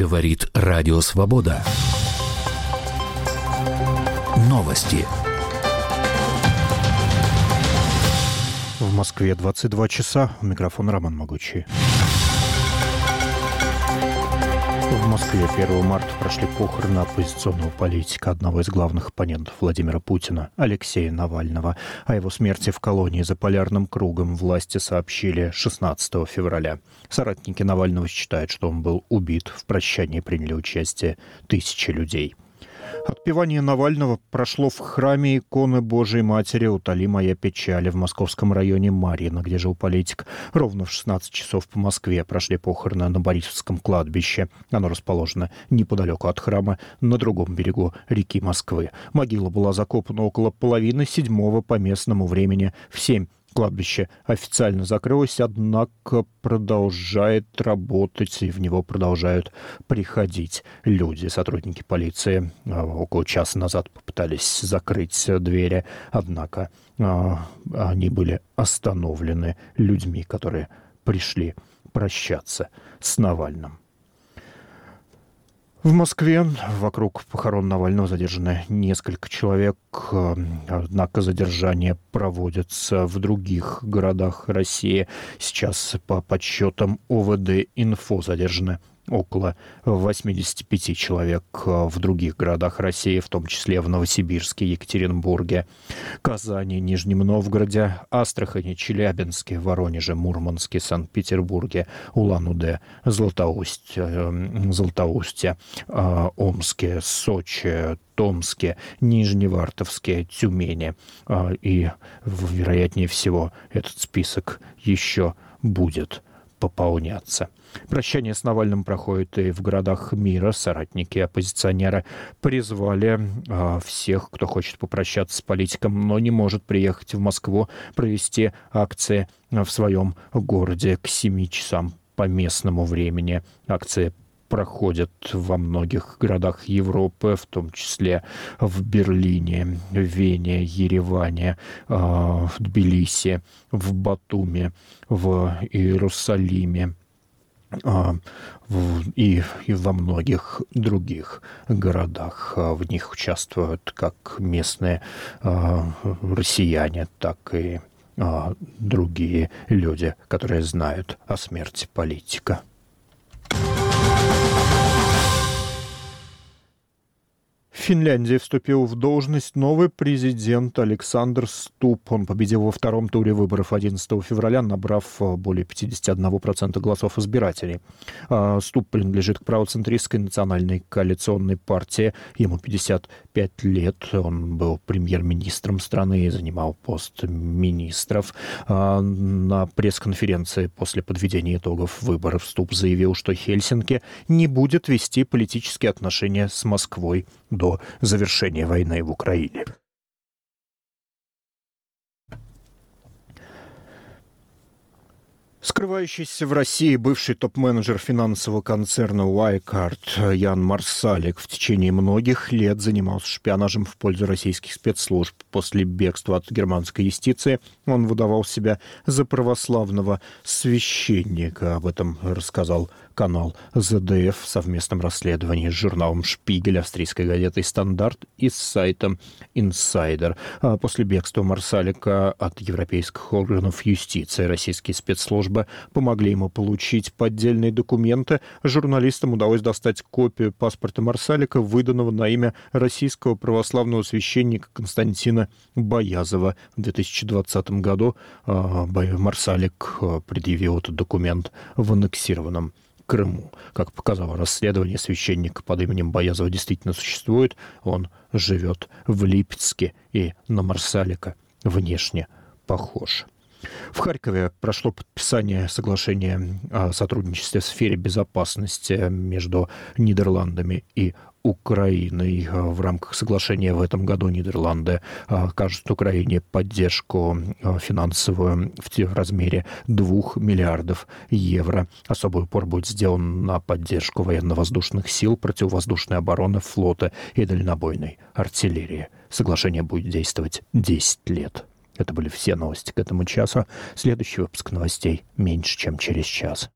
Говорит Радио Свобода. Новости. В Москве 22 часа. Микрофон Роман Могучий. Москве 1 марта прошли похороны оппозиционного политика, одного из главных оппонентов Владимира Путина, Алексея Навального. О его смерти в колонии за полярным кругом власти сообщили 16 февраля. Соратники Навального считают, что он был убит. В прощании приняли участие тысячи людей. Отпевание Навального прошло в храме иконы Божией Матери «Утоли моя печали» в московском районе Марьино, где жил политик. Ровно в 16 часов по Москве прошли похороны на Борисовском кладбище. Оно расположено неподалеку от храма, на другом берегу реки Москвы. Могила была закопана около половины седьмого по местному времени в семь Кладбище официально закрылось, однако продолжает работать, и в него продолжают приходить люди. Сотрудники полиции а, около часа назад попытались закрыть двери, однако а, они были остановлены людьми, которые пришли прощаться с Навальным. В Москве вокруг похорон Навального задержаны несколько человек, однако задержания проводятся в других городах России. Сейчас по подсчетам ОВД «Инфо» задержаны около 85 человек э, в других городах России, в том числе в Новосибирске, Екатеринбурге, Казани, Нижнем Новгороде, Астрахани, Челябинске, Воронеже, Мурманске, Санкт-Петербурге, Улан-Удэ, э, Златоусте, э, Омске, Сочи, Томске, Нижневартовске, Тюмени. И, вероятнее всего, этот список еще будет пополняться. Прощание с Навальным проходит и в городах мира. Соратники оппозиционера призвали э, всех, кто хочет попрощаться с политиком, но не может приехать в Москву, провести акции в своем городе к 7 часам по местному времени. Акции проходят во многих городах Европы, в том числе в Берлине, Вене, Ереване, а, в Тбилиси, в Батуме, в Иерусалиме а, и, и во многих других городах. А, в них участвуют как местные россияне, так и другие люди, которые знают о смерти политика. Финляндии вступил в должность новый президент Александр Ступ. Он победил во втором туре выборов 11 февраля, набрав э, более 51% голосов избирателей. А, Ступ принадлежит к правоцентристской национальной коалиционной партии. Ему 55 лет. Он был премьер-министром страны и занимал пост министров. А, на пресс-конференции после подведения итогов выборов Ступ заявил, что Хельсинки не будет вести политические отношения с Москвой до завершения войны в Украине. Скрывающийся в России бывший топ-менеджер финансового концерна Wirecard Ян Марсалик в течение многих лет занимался шпионажем в пользу российских спецслужб. После бегства от германской юстиции он выдавал себя за православного священника. Об этом рассказал канал ZDF в совместном расследовании с журналом «Шпигель», австрийской газетой «Стандарт» и с сайтом «Инсайдер». А после бегства Марсалика от европейских органов юстиции российские спецслужбы помогли ему получить поддельные документы. Журналистам удалось достать копию паспорта Марсалика, выданного на имя российского православного священника Константина Боязова. В 2020 году а, Марсалик а, предъявил этот документ в аннексированном Крыму. Как показало расследование, священник под именем Боязова действительно существует. Он живет в Липецке и на Марсалика внешне похож. В Харькове прошло подписание соглашения о сотрудничестве в сфере безопасности между Нидерландами и Украиной. В рамках соглашения в этом году Нидерланды окажут Украине поддержку финансовую в размере 2 миллиардов евро. Особый упор будет сделан на поддержку военно-воздушных сил, противовоздушной обороны, флота и дальнобойной артиллерии. Соглашение будет действовать 10 лет. Это были все новости к этому часу. Следующий выпуск новостей меньше, чем через час.